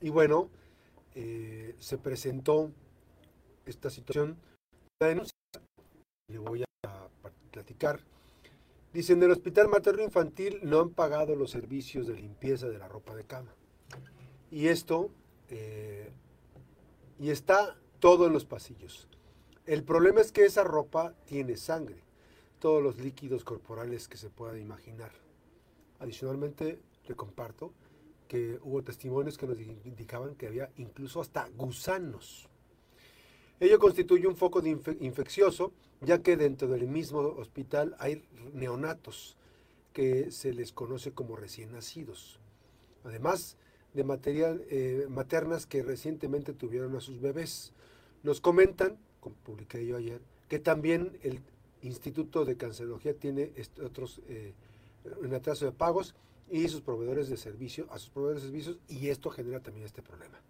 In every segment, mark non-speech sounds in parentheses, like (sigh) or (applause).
Y bueno, eh, se presentó esta situación. La denuncia, le voy a platicar. Dicen, del hospital materno infantil no han pagado los servicios de limpieza de la ropa de cama. Y esto, eh, y está todo en los pasillos. El problema es que esa ropa tiene sangre, todos los líquidos corporales que se puedan imaginar. Adicionalmente, le comparto que hubo testimonios que nos indicaban que había incluso hasta gusanos. Ello constituye un foco infeccioso, ya que dentro del mismo hospital hay neonatos que se les conoce como recién nacidos. Además de material, eh, maternas que recientemente tuvieron a sus bebés. Nos comentan, como publiqué yo ayer, que también el Instituto de Cancerología tiene otros eh, un atraso de pagos y sus proveedores de servicio, a sus proveedores de servicios, y esto genera también este problema.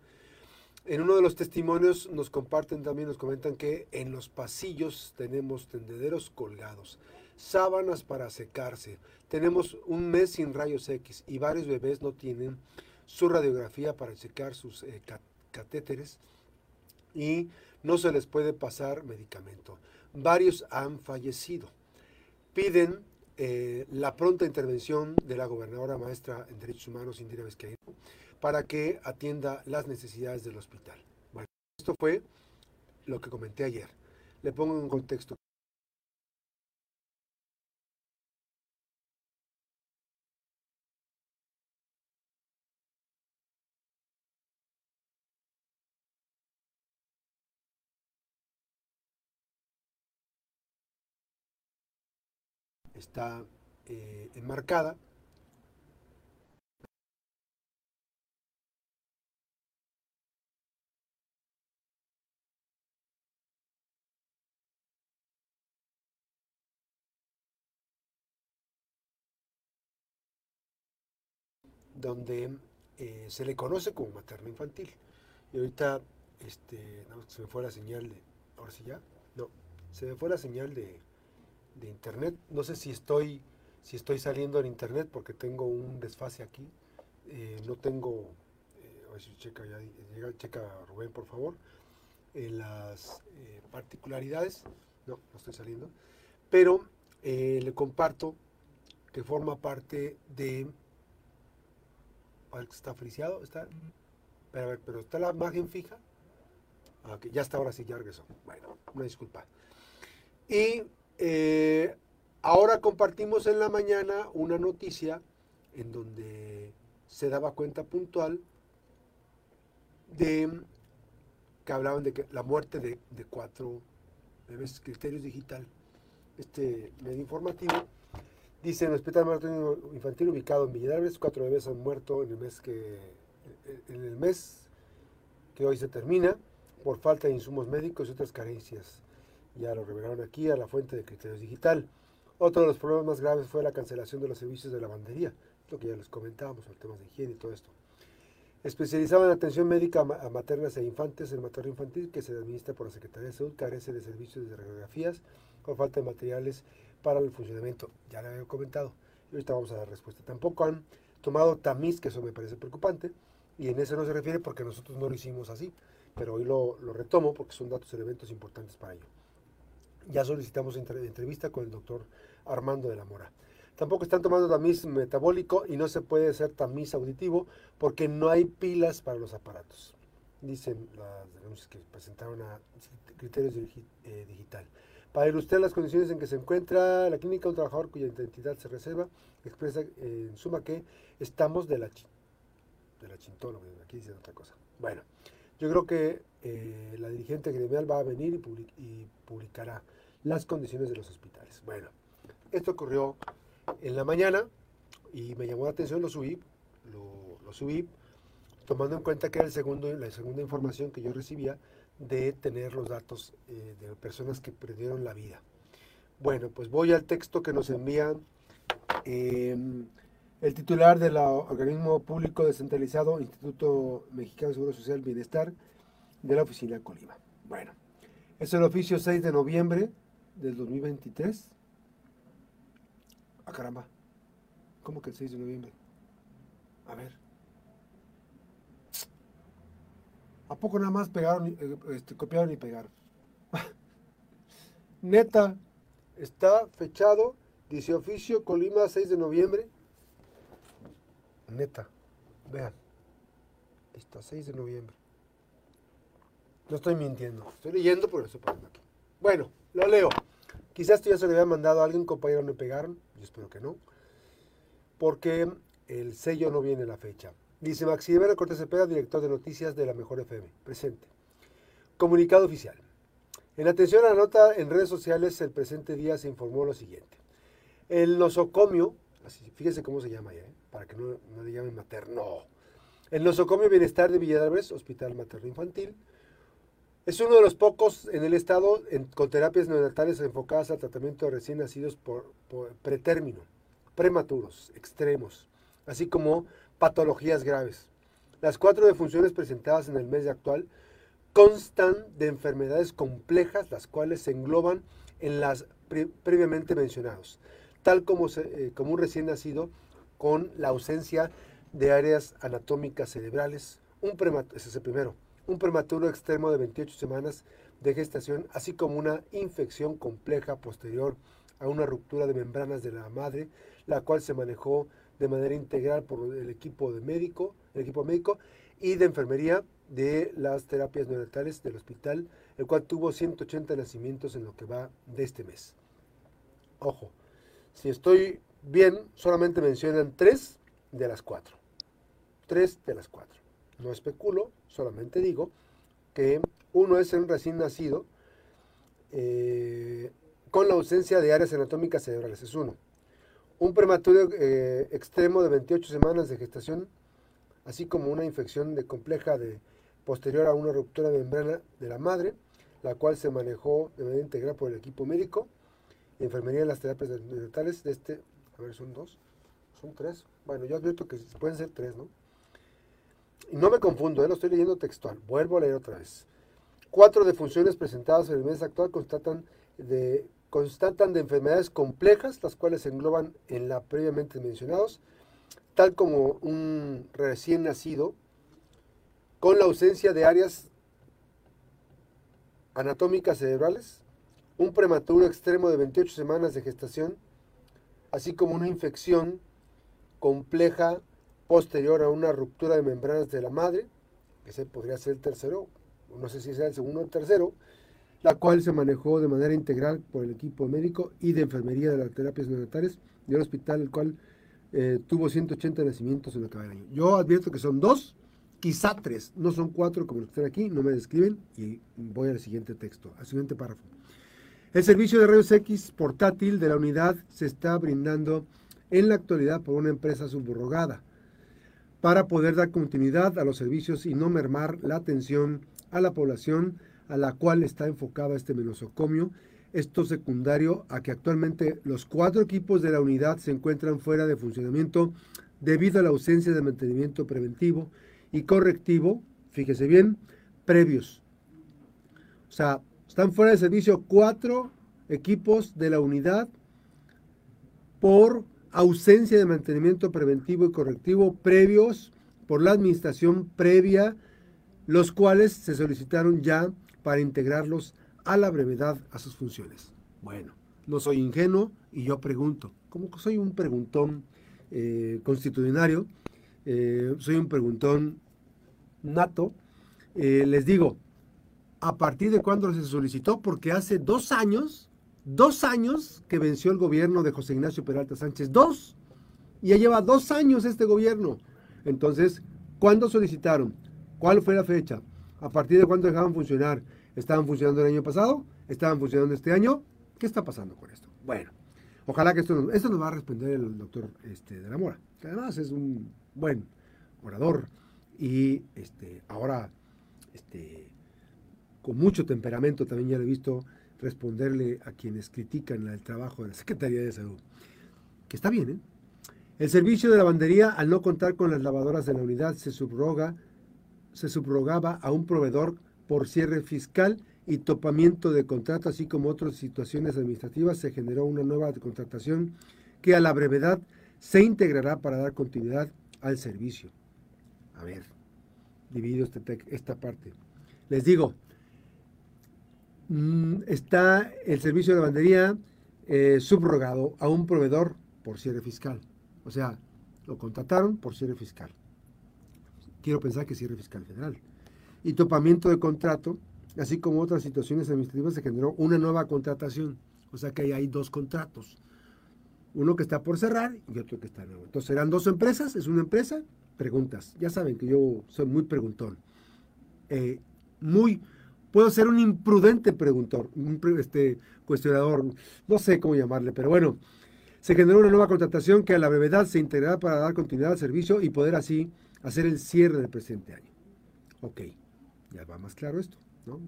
En uno de los testimonios nos comparten también, nos comentan que en los pasillos tenemos tendederos colgados, sábanas para secarse, tenemos un mes sin rayos X y varios bebés no tienen su radiografía para checar sus eh, catéteres y no se les puede pasar medicamento. Varios han fallecido. Piden eh, la pronta intervención de la gobernadora maestra en Derechos Humanos, Indira Vizcaíno, para que atienda las necesidades del hospital. Bueno, esto fue lo que comenté ayer. Le pongo en contexto. Está eh, enmarcada. donde eh, se le conoce como materno infantil. Y ahorita, este, se me fue la señal de, ahora sí ya, no, se me fue la señal de, de internet. No sé si estoy, si estoy saliendo en internet porque tengo un desfase aquí. Eh, no tengo, eh, a ver si checa, ya, llega, checa Rubén por favor, en las eh, particularidades. No, no estoy saliendo. Pero le comparto que forma parte de... Está friciado, está... Pero, ver, pero está la imagen fija. Ah, ya está, ahora sí, ya regresó. Bueno, una disculpa. Y eh, ahora compartimos en la mañana una noticia en donde se daba cuenta puntual de que hablaban de que la muerte de, cuatro bebés, criterios digital, este medio informativo, dice en el hospital infantil ubicado en Villarreal, cuatro bebés han muerto en el mes que en el mes que hoy se termina por falta de insumos médicos y otras carencias ya lo revelaron aquí, a la fuente de criterios digital. Otro de los problemas más graves fue la cancelación de los servicios de lavandería, lo que ya les comentábamos, el temas de higiene y todo esto. Especializado en atención médica a maternas e infantes, el materno infantil que se administra por la Secretaría de Salud carece de servicios de radiografías o falta de materiales para el funcionamiento. Ya lo había comentado y ahorita vamos a dar respuesta. Tampoco han tomado tamiz, que eso me parece preocupante, y en eso no se refiere porque nosotros no lo hicimos así, pero hoy lo, lo retomo porque son datos y elementos importantes para ello. Ya solicitamos entrevista con el doctor Armando de la Mora. Tampoco están tomando tamiz metabólico y no se puede hacer tamiz auditivo porque no hay pilas para los aparatos. Dicen las denuncias que presentaron a criterios eh, digital. Para ilustrar las condiciones en que se encuentra la clínica, un trabajador cuya identidad se reserva expresa en suma que estamos de la, de la chintóloga. Aquí dice otra cosa. Bueno, yo creo que eh, la dirigente gremial va a venir y publicará las condiciones de los hospitales. Bueno, esto ocurrió en la mañana y me llamó la atención, lo subí, lo, subí, tomando en cuenta que era el segundo, la segunda información que yo recibía de tener los datos eh, de personas que perdieron la vida. Bueno, pues voy al texto que nos envía em, el titular del organismo público descentralizado, Instituto Mexicano de Seguro Social Bienestar, de la oficina Colima. Bueno, es el oficio 6 de noviembre del 2023. Ah, caramba. ¿Cómo que el 6 de noviembre? A ver. ¿A poco nada más pegaron, eh, este, copiaron y pegaron? (laughs) Neta, está fechado, dice oficio, Colima, 6 de noviembre. Neta, vean, está 6 de noviembre. No estoy mintiendo, estoy leyendo por eso aquí. Bueno, lo leo. Quizás esto ya se le había mandado a alguien, compañero, no pegaron, yo espero que no, porque el sello no viene la fecha. Dice Maximiliano Cortés Cepeda, director de noticias de la Mejor FM. Presente. Comunicado oficial. En atención a la nota en redes sociales, el presente día se informó lo siguiente. El nosocomio, así, fíjense cómo se llama ya, ¿eh? para que no, no, le llamen materno. El nosocomio Bienestar de Villadalbres, Hospital Materno Infantil, es uno de los pocos en el estado con terapias neonatales enfocadas al tratamiento de recién nacidos por, pretérmino, prematuros, extremos, así como patologías graves. Las cuatro defunciones presentadas en el mes de actual constan de enfermedades complejas, las cuales se engloban en las previamente mencionados, tal como, eh, como un recién nacido con la ausencia de áreas anatómicas cerebrales, un ese es el primero, un prematuro extremo de 28 semanas de gestación, así como una infección compleja posterior a una ruptura de membranas de la madre, la cual se manejó de manera integral por el equipo de médico, el equipo médico y de enfermería de las terapias neonatales del hospital, el cual tuvo 180 nacimientos en lo que va de este mes. Ojo, si estoy bien, solamente mencionan tres de las cuatro. Tres de las cuatro. No especulo, solamente digo que uno es un recién nacido eh, con la ausencia de áreas anatómicas cerebrales, es uno un prematuro eh, extremo de 28 semanas de gestación, así como una infección de compleja de posterior a una ruptura de membrana de la madre, la cual se manejó de manera integral por el equipo médico, enfermería en las terapias neonatales de este, a ver, son dos, son tres, bueno, yo advierto que pueden ser tres, ¿no? No me confundo, ¿eh? lo estoy leyendo textual, vuelvo a leer otra vez. Cuatro defunciones presentadas en el mes actual constatan de constatan de enfermedades complejas, las cuales se engloban en la previamente mencionados, tal como un recién nacido, con la ausencia de áreas anatómicas cerebrales, un prematuro extremo de 28 semanas de gestación, así como una infección compleja posterior a una ruptura de membranas de la madre, que ese podría ser el tercero, no sé si sea el segundo o el tercero, la cual se manejó de manera integral por el equipo médico y de enfermería de las terapias neonatales del hospital, el cual eh, tuvo 180 nacimientos en lo que año. Yo advierto que son dos, quizá tres, no son cuatro como los que están aquí, no me describen y voy al siguiente texto, al siguiente párrafo. El servicio de rayos X portátil de la unidad se está brindando en la actualidad por una empresa subrogada para poder dar continuidad a los servicios y no mermar la atención a la población a la cual está enfocada este menosocomio. Esto secundario a que actualmente los cuatro equipos de la unidad se encuentran fuera de funcionamiento debido a la ausencia de mantenimiento preventivo y correctivo, fíjese bien, previos. O sea, están fuera de servicio cuatro equipos de la unidad por ausencia de mantenimiento preventivo y correctivo previos por la administración previa, los cuales se solicitaron ya para integrarlos a la brevedad a sus funciones. Bueno, no soy ingenuo y yo pregunto, como soy un preguntón eh, constitucionario, eh, soy un preguntón nato, eh, les digo, ¿a partir de cuándo se solicitó? Porque hace dos años, dos años que venció el gobierno de José Ignacio Peralta Sánchez, dos, y ya lleva dos años este gobierno. Entonces, ¿cuándo solicitaron? ¿Cuál fue la fecha? ¿A partir de cuándo dejaban funcionar? ¿Estaban funcionando el año pasado? ¿Estaban funcionando este año? ¿Qué está pasando con esto? Bueno, ojalá que esto nos, esto nos va a responder el doctor este, de la Mora, que además es un buen orador y este, ahora este, con mucho temperamento también ya le he visto responderle a quienes critican el trabajo de la Secretaría de Salud. Que está bien, ¿eh? El servicio de lavandería, al no contar con las lavadoras de la unidad, se subroga, se subrogaba a un proveedor por cierre fiscal y topamiento de contrato, así como otras situaciones administrativas, se generó una nueva contratación que a la brevedad se integrará para dar continuidad al servicio. A ver, dividido este esta parte. Les digo, mm, está el servicio de lavandería eh, subrogado a un proveedor por cierre fiscal. O sea, lo contrataron por cierre fiscal. Quiero pensar que cierre fiscal federal. Y topamiento de contrato, así como otras situaciones administrativas, se generó una nueva contratación. O sea que ahí hay dos contratos. Uno que está por cerrar y otro que está nuevo. Entonces, ¿serán dos empresas? ¿Es una empresa? Preguntas. Ya saben que yo soy muy preguntón. Eh, muy, puedo ser un imprudente preguntor, un este, cuestionador, no sé cómo llamarle, pero bueno, se generó una nueva contratación que a la brevedad se integrará para dar continuidad al servicio y poder así hacer el cierre del presente año. Ok, ya va más claro esto, ¿no?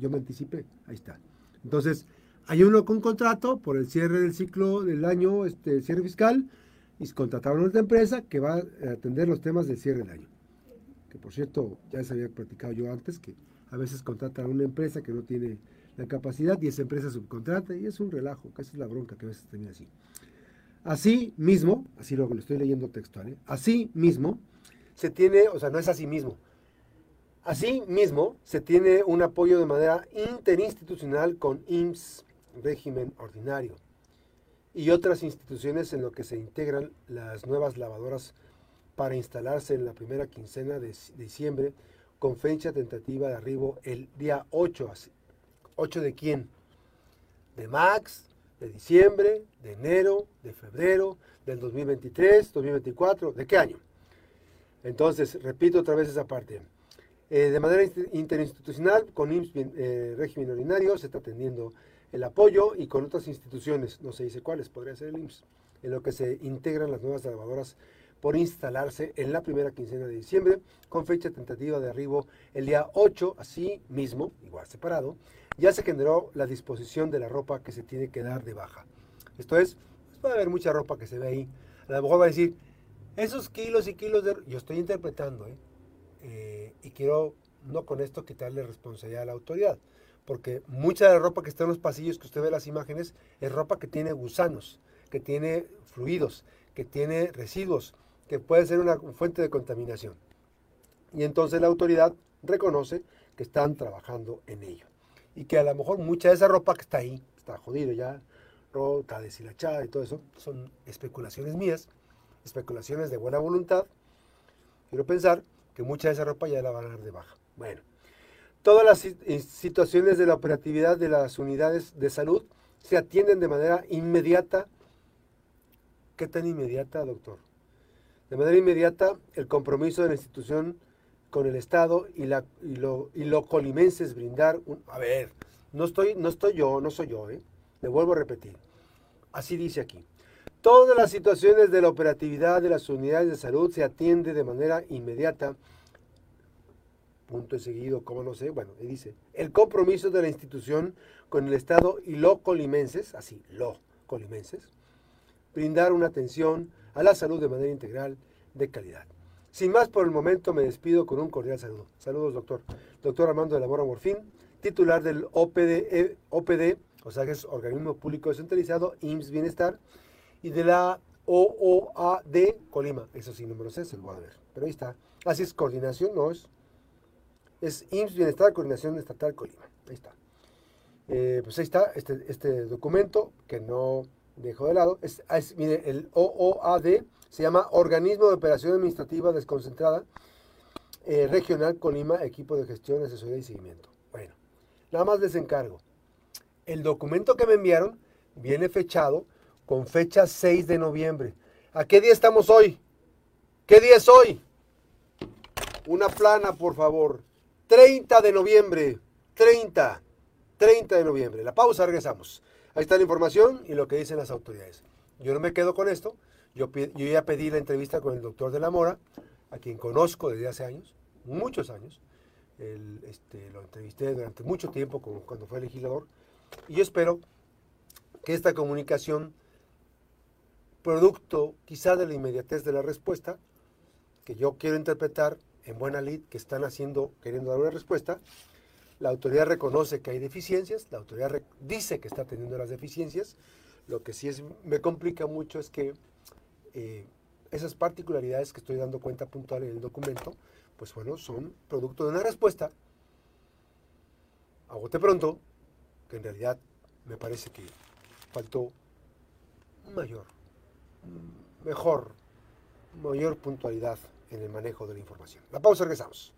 yo me anticipé, ahí está. Entonces, hay uno con contrato por el cierre del ciclo del año, este, cierre fiscal, y contrataron a otra empresa que va a atender los temas del cierre del año. Que por cierto, ya les había platicado yo antes que a veces contratan a una empresa que no tiene la capacidad y esa empresa subcontrata y es un relajo, casi es la bronca que a veces termina así. Así mismo, así lo que le estoy leyendo textual, ¿eh? así mismo se tiene, o sea, no es así mismo, así mismo se tiene un apoyo de manera interinstitucional con IMSS, régimen ordinario, y otras instituciones en lo que se integran las nuevas lavadoras para instalarse en la primera quincena de diciembre con fecha tentativa de arribo el día 8. ¿8 de quién? De Max, de diciembre, de enero, de febrero, del 2023, 2024, ¿de qué año? Entonces, repito otra vez esa parte. Eh, de manera interinstitucional, con IMSS eh, régimen ordinario, se está atendiendo el apoyo y con otras instituciones, no se dice cuáles, podría ser el IMSS, en lo que se integran las nuevas lavadoras por instalarse en la primera quincena de diciembre, con fecha tentativa de arribo el día 8, así mismo, igual separado, ya se generó la disposición de la ropa que se tiene que dar de baja. Esto es, pues, puede haber mucha ropa que se ve ahí. A lo mejor va a decir, esos kilos y kilos de... Yo estoy interpretando, ¿eh? ¿eh? y quiero, no con esto, quitarle responsabilidad a la autoridad, porque mucha de la ropa que está en los pasillos que usted ve las imágenes es ropa que tiene gusanos, que tiene fluidos, que tiene residuos, que puede ser una fuente de contaminación. Y entonces la autoridad reconoce que están trabajando en ello. Y que a lo mejor mucha de esa ropa que está ahí, está jodido ya, rota, deshilachada y todo eso, son especulaciones mías, especulaciones de buena voluntad. Quiero pensar que mucha de esa ropa ya la van a dar de baja. Bueno, todas las situaciones de la operatividad de las unidades de salud se atienden de manera inmediata. ¿Qué tan inmediata, doctor? De manera inmediata, el compromiso de la institución con el Estado y, la, y, lo, y brindar un... A ver, no estoy, no estoy yo, no soy yo, ¿eh? Le vuelvo a repetir. Así dice aquí. Todas las situaciones de la operatividad de las unidades de salud se atiende de manera inmediata. Punto y seguido, ¿cómo no sé? Bueno, dice, el compromiso de la institución con el Estado y lo colimenses, así, lo colimenses, brindar una atención a la salud de manera integral de calidad. Sin más por el momento me despido con un cordial saludo. Saludos, doctor. Doctor Armando de la Mora Morfín, titular del OPD, OPD, o sea que es Organismo Público Descentralizado, IMSS Bienestar, y de la OOAD Colima. Eso sí, número 6, el voy a ver. Pero ahí está. Así es, coordinación, no es. Es IMSS Bienestar, Coordinación Estatal Colima. Ahí está. Eh, pues ahí está este, este documento que no dejo de lado, es, mire, el OOAD se llama Organismo de Operación Administrativa Desconcentrada eh, Regional Colima, Equipo de Gestión, Asesoría y Seguimiento. Bueno, nada más les encargo. El documento que me enviaron viene fechado con fecha 6 de noviembre. ¿A qué día estamos hoy? ¿Qué día es hoy? Una plana, por favor. 30 de noviembre. 30. 30 de noviembre. La pausa, regresamos. Ahí está la información y lo que dicen las autoridades. Yo no me quedo con esto. Yo, yo ya pedí la entrevista con el doctor de la Mora, a quien conozco desde hace años, muchos años. este, lo entrevisté durante mucho tiempo cuando fue legislador. Y yo espero que esta comunicación, producto quizá de la inmediatez de la respuesta, que yo quiero interpretar en buena lid, que están haciendo, queriendo dar una respuesta, la autoridad reconoce que hay deficiencias, la autoridad dice que está teniendo las deficiencias. Lo que sí es, me complica mucho es que eh, esas particularidades que estoy dando cuenta puntual en el documento, pues bueno, son producto de una respuesta a bote pronto, que en realidad me parece que faltó mayor, mejor, mayor puntualidad en el manejo de la información. La pausa, regresamos.